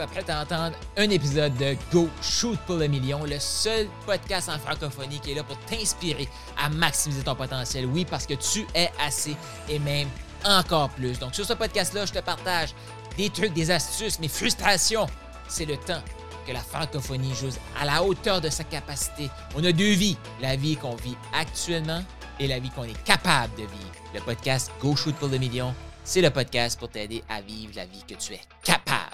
t'apprêtes à entendre un épisode de Go Shoot pour le million, le seul podcast en francophonie qui est là pour t'inspirer à maximiser ton potentiel. Oui, parce que tu es assez et même encore plus. Donc sur ce podcast-là, je te partage des trucs, des astuces, mes frustrations. C'est le temps que la francophonie joue à la hauteur de sa capacité. On a deux vies, la vie qu'on vit actuellement et la vie qu'on est capable de vivre. Le podcast Go Shoot pour le million, c'est le podcast pour t'aider à vivre la vie que tu es capable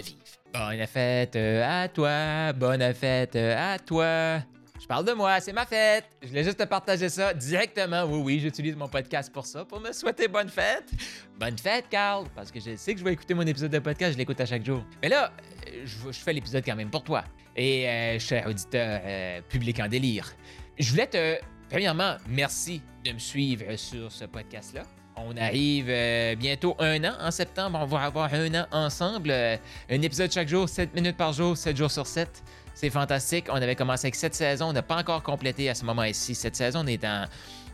vivre. Bonne fête euh, à toi, bonne fête euh, à toi. Je parle de moi, c'est ma fête. Je voulais juste te partager ça directement. Oui, oui, j'utilise mon podcast pour ça, pour me souhaiter bonne fête. Bonne fête, Carl, parce que je sais que je vais écouter mon épisode de podcast, je l'écoute à chaque jour. Mais là, euh, je, fais l'épisode quand même pour toi. Et cher auditeur public en délire, je voulais te, premièrement, merci de me suivre sur ce podcast-là. On arrive euh, bientôt un an. En septembre, on va avoir un an ensemble. Euh, un épisode chaque jour, 7 minutes par jour, 7 jours sur 7. C'est fantastique. On avait commencé avec cette saison. On n'a pas encore complété à ce moment-ci. Cette saison, on est, en,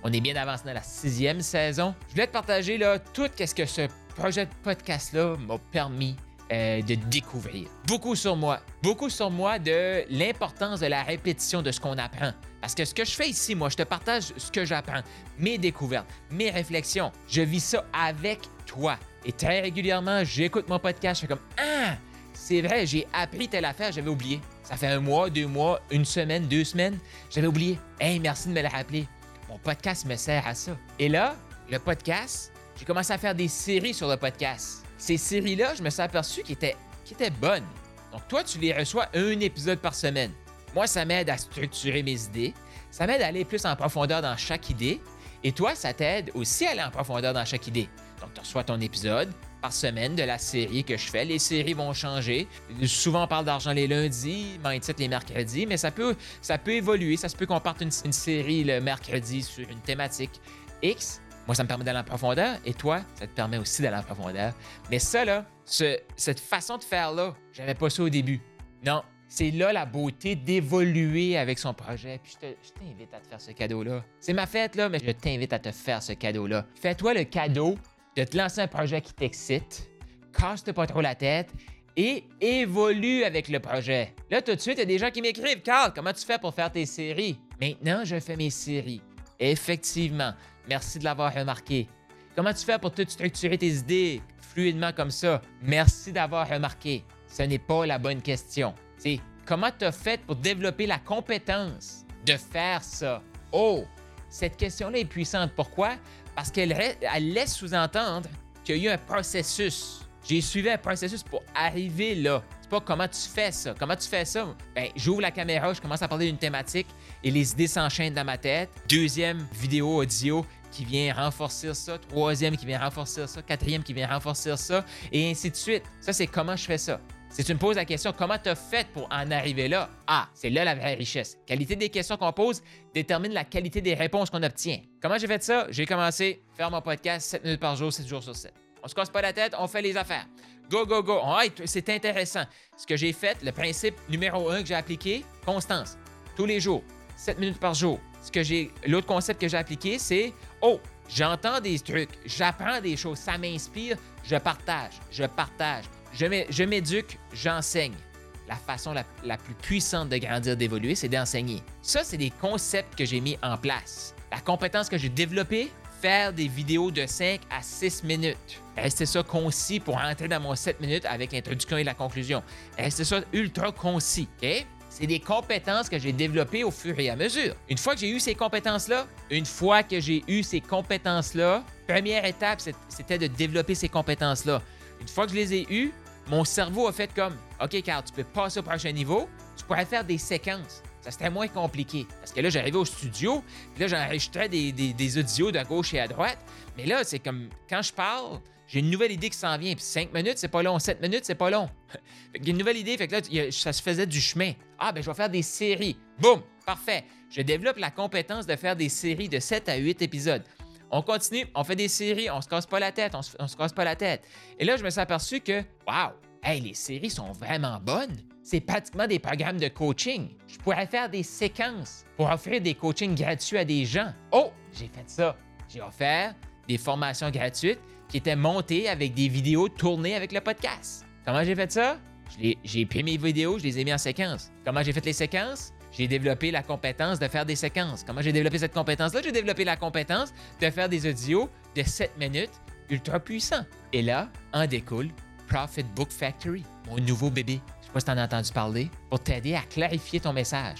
on est bien avancé dans la sixième saison. Je voulais te partager là, tout ce que ce projet de podcast-là m'a permis euh, de découvrir. Beaucoup sur moi. Beaucoup sur moi de l'importance de la répétition de ce qu'on apprend. Parce que ce que je fais ici, moi, je te partage ce que j'apprends, mes découvertes, mes réflexions. Je vis ça avec toi. Et très régulièrement, j'écoute mon podcast, je fais comme Ah, c'est vrai, j'ai appris telle affaire, j'avais oublié. Ça fait un mois, deux mois, une semaine, deux semaines, j'avais oublié. Hey, merci de me le rappeler. Mon podcast me sert à ça. Et là, le podcast, j'ai commencé à faire des séries sur le podcast. Ces séries-là, je me suis aperçu qu'ils étaient bonnes. Donc, toi, tu les reçois un épisode par semaine. Moi, ça m'aide à structurer mes idées. Ça m'aide à aller plus en profondeur dans chaque idée. Et toi, ça t'aide aussi à aller en profondeur dans chaque idée. Donc, tu reçois ton épisode par semaine de la série que je fais. Les séries vont changer. Souvent, on parle d'argent les lundis, mindset les mercredis, mais ça peut, ça peut évoluer. Ça se peut qu'on parte une, série le mercredi sur une thématique X. Moi, ça me permet d'aller en profondeur. Et toi, ça te permet aussi d'aller en profondeur. Mais ça, là, ce- cette façon de faire-là, j'avais pas ça au début. Non, c'est là la beauté d'évoluer avec son projet. Puis je te- je t'invite à te faire ce cadeau-là. C'est ma fête, là, mais je t'invite à te faire ce cadeau-là. Fais-toi le cadeau de te lancer un projet qui t'excite. Casse-toi pas trop la tête et évolue avec le projet. Là, tout de suite, il y a des gens qui m'écrivent Carl, comment tu fais pour faire tes séries? Maintenant, je fais mes séries. Effectivement. Merci de l'avoir remarqué. Comment tu fais pour tout structurer tes idées fluidement comme ça? Merci d'avoir remarqué. Ce n'est pas la bonne question. C'est comment tu as fait pour développer la compétence de faire ça? Oh, cette question-là est puissante. Pourquoi? Parce qu'elle elle laisse sous-entendre qu'il y a eu un processus. J'ai suivi un processus pour arriver là. C'est pas comment tu fais ça. Comment tu fais ça? Ben, j'ouvre la caméra, je commence à parler d'une thématique et les idées s'enchaînent dans ma tête. Deuxième vidéo audio qui vient renforcer ça. Troisième qui vient renforcer ça. Quatrième qui vient renforcer ça. Et ainsi de suite. Ça, c'est comment je fais ça. Si tu me poses la question, comment tu as fait pour en arriver là? Ah, c'est là la vraie richesse. Qualité des questions qu'on pose détermine la qualité des réponses qu'on obtient. Comment j'ai fait ça? J'ai commencé à faire mon podcast 7 minutes par jour, 7 jours sur 7. On se casse pas la tête, on fait les affaires. Go, go, go. Ah, c'est intéressant. Ce que j'ai fait, le principe numéro un que j'ai appliqué, constance. Tous les jours, 7 minutes par jour. Ce que j'ai, l'autre concept que j'ai appliqué, c'est oh, j'entends des trucs, j'apprends des choses, ça m'inspire, je partage, je partage, je m'é- je m'éduque, j'enseigne. La façon la, plus puissante de grandir, d'évoluer, c'est d'enseigner. Ça, c'est des concepts que j'ai mis en place. La compétence que j'ai développée, faire des vidéos de 5 à 6 minutes. Rester ça concis pour entrer dans mon 7 minutes avec l'introduction et la conclusion. Rester ça ultra concis, OK? C'est des compétences que j'ai développées au fur et à mesure. Une fois que j'ai eu ces compétences-là, une fois que j'ai eu ces compétences-là, première étape, c'était de développer ces compétences-là. Une fois que je les ai eues, mon cerveau a fait comme OK, Carl, tu peux passer au prochain niveau, tu pourrais faire des séquences. Ça serait moins compliqué. Parce que là, j'arrivais au studio, puis là, j'enregistrais des, audios de gauche et à droite. Mais là, c'est comme quand je parle, j'ai une nouvelle idée qui s'en vient. Puis 5 minutes, c'est pas long. 7 minutes, c'est pas long. Fait une nouvelle idée, fait que là, ça se faisait du chemin. Ah, ben, je vais faire des séries. Boum! Parfait. Je développe la compétence de faire des séries de 7 à 8 épisodes. On continue, on fait des séries, on se casse pas la tête, on se, se casse pas la tête. Et là, je me suis aperçu que, waouh, hey, les séries sont vraiment bonnes. C'est pratiquement des programmes de coaching. Je pourrais faire des séquences pour offrir des coachings gratuits à des gens. Oh, j'ai fait ça. J'ai offert des formations gratuites qui étaient montées avec des vidéos tournées avec le podcast. Comment j'ai fait ça? J'ai pris mes vidéos, je les ai mis en séquence. Comment j'ai fait les séquences? J'ai développé la compétence de faire des séquences. Comment j'ai développé cette compétence-là? J'ai développé la compétence de faire des audios de 7 minutes ultra puissants. Et là, en découle Profit Book Factory, mon nouveau bébé. Je sais pas si tu en as entendu parler, pour t'aider à clarifier ton message,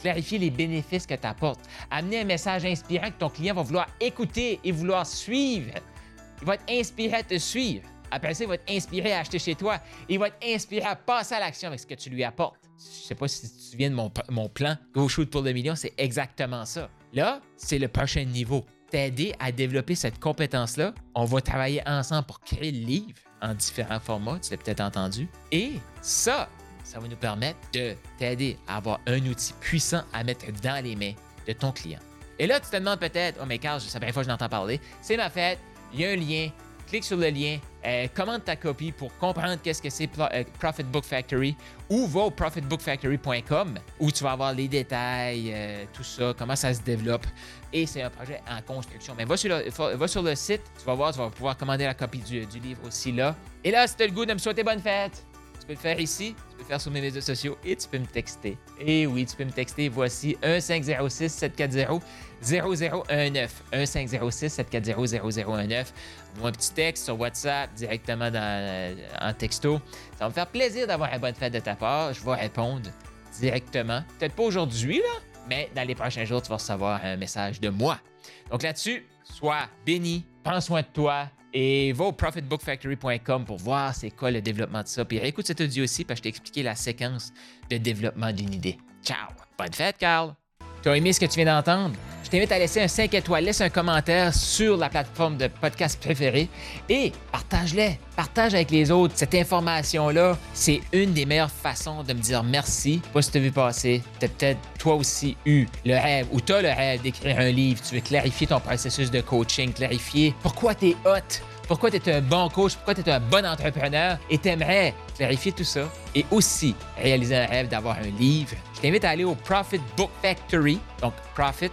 clarifier les bénéfices que tu apportes, amener un message inspirant que ton client va vouloir écouter et vouloir suivre. Il va être inspiré à te suivre. Après ça, il va être inspiré à acheter chez toi. Il va être inspiré à passer à l'action avec ce que tu lui apportes. Je sais pas si tu te souviens de mon, mon plan Go Shoot pour le million, c'est exactement ça. Là, c'est le prochain niveau. T'aider à développer cette compétence-là. On va travailler ensemble pour créer le livre en différents formats, tu l'as peut-être entendu. Et ça, ça va nous permettre de t'aider à avoir un outil puissant à mettre dans les mains de ton client. Et là, tu te demandes peut-être, oh mais Carl, c'est la première fois que je n'entends parler, c'est ma fête, il y a un lien, clique sur le lien, euh, commande ta copie pour comprendre qu'est-ce que c'est euh, Profit Book Factory ou va au profitbookfactory.com où tu vas avoir les détails, euh, tout ça, comment ça se développe. Et c'est un projet en construction. Mais va sur, le, site, tu vas voir, tu vas pouvoir commander la copie du, livre aussi là. Et là, si tu as le goût de me souhaiter bonne fête, peux le faire ici, tu peux le faire sur mes réseaux sociaux et tu peux me texter. Et oui, tu peux me texter. Voici 1506 740 0019. 1506 740 0019. Moi, un petit texte sur WhatsApp directement euh, en texto. Ça va me faire plaisir d'avoir une bonne fête de ta part. Je vais répondre directement. Peut-être pas aujourd'hui, là, mais dans les prochains jours, tu vas recevoir un message de moi. Donc là-dessus, sois béni, prends soin de toi, et va au profitbookfactory.com pour voir c'est quoi le développement de ça. Puis écoute cet audio aussi parce que je t'ai expliqué la séquence de développement d'une idée. Ciao! Bonne fête, Carl! Tu as aimé ce que tu viens d'entendre? Je t'invite à laisser un 5 étoiles, laisse un commentaire sur la plateforme de podcast préférée et partage-les. Partage avec les autres. Cette information-là, c'est une des meilleures façons de me dire merci. Pas si tu as vu passer, tu as peut-être toi aussi eu le rêve ou tu as le rêve d'écrire un livre. Tu veux clarifier ton processus de coaching, clarifier pourquoi tu es hot, pourquoi tu es un bon coach, pourquoi tu es un bon entrepreneur et tu aimerais clarifier tout ça et aussi réaliser un rêve d'avoir un livre. Je t'invite à aller au Profit Book Factory, donc Profit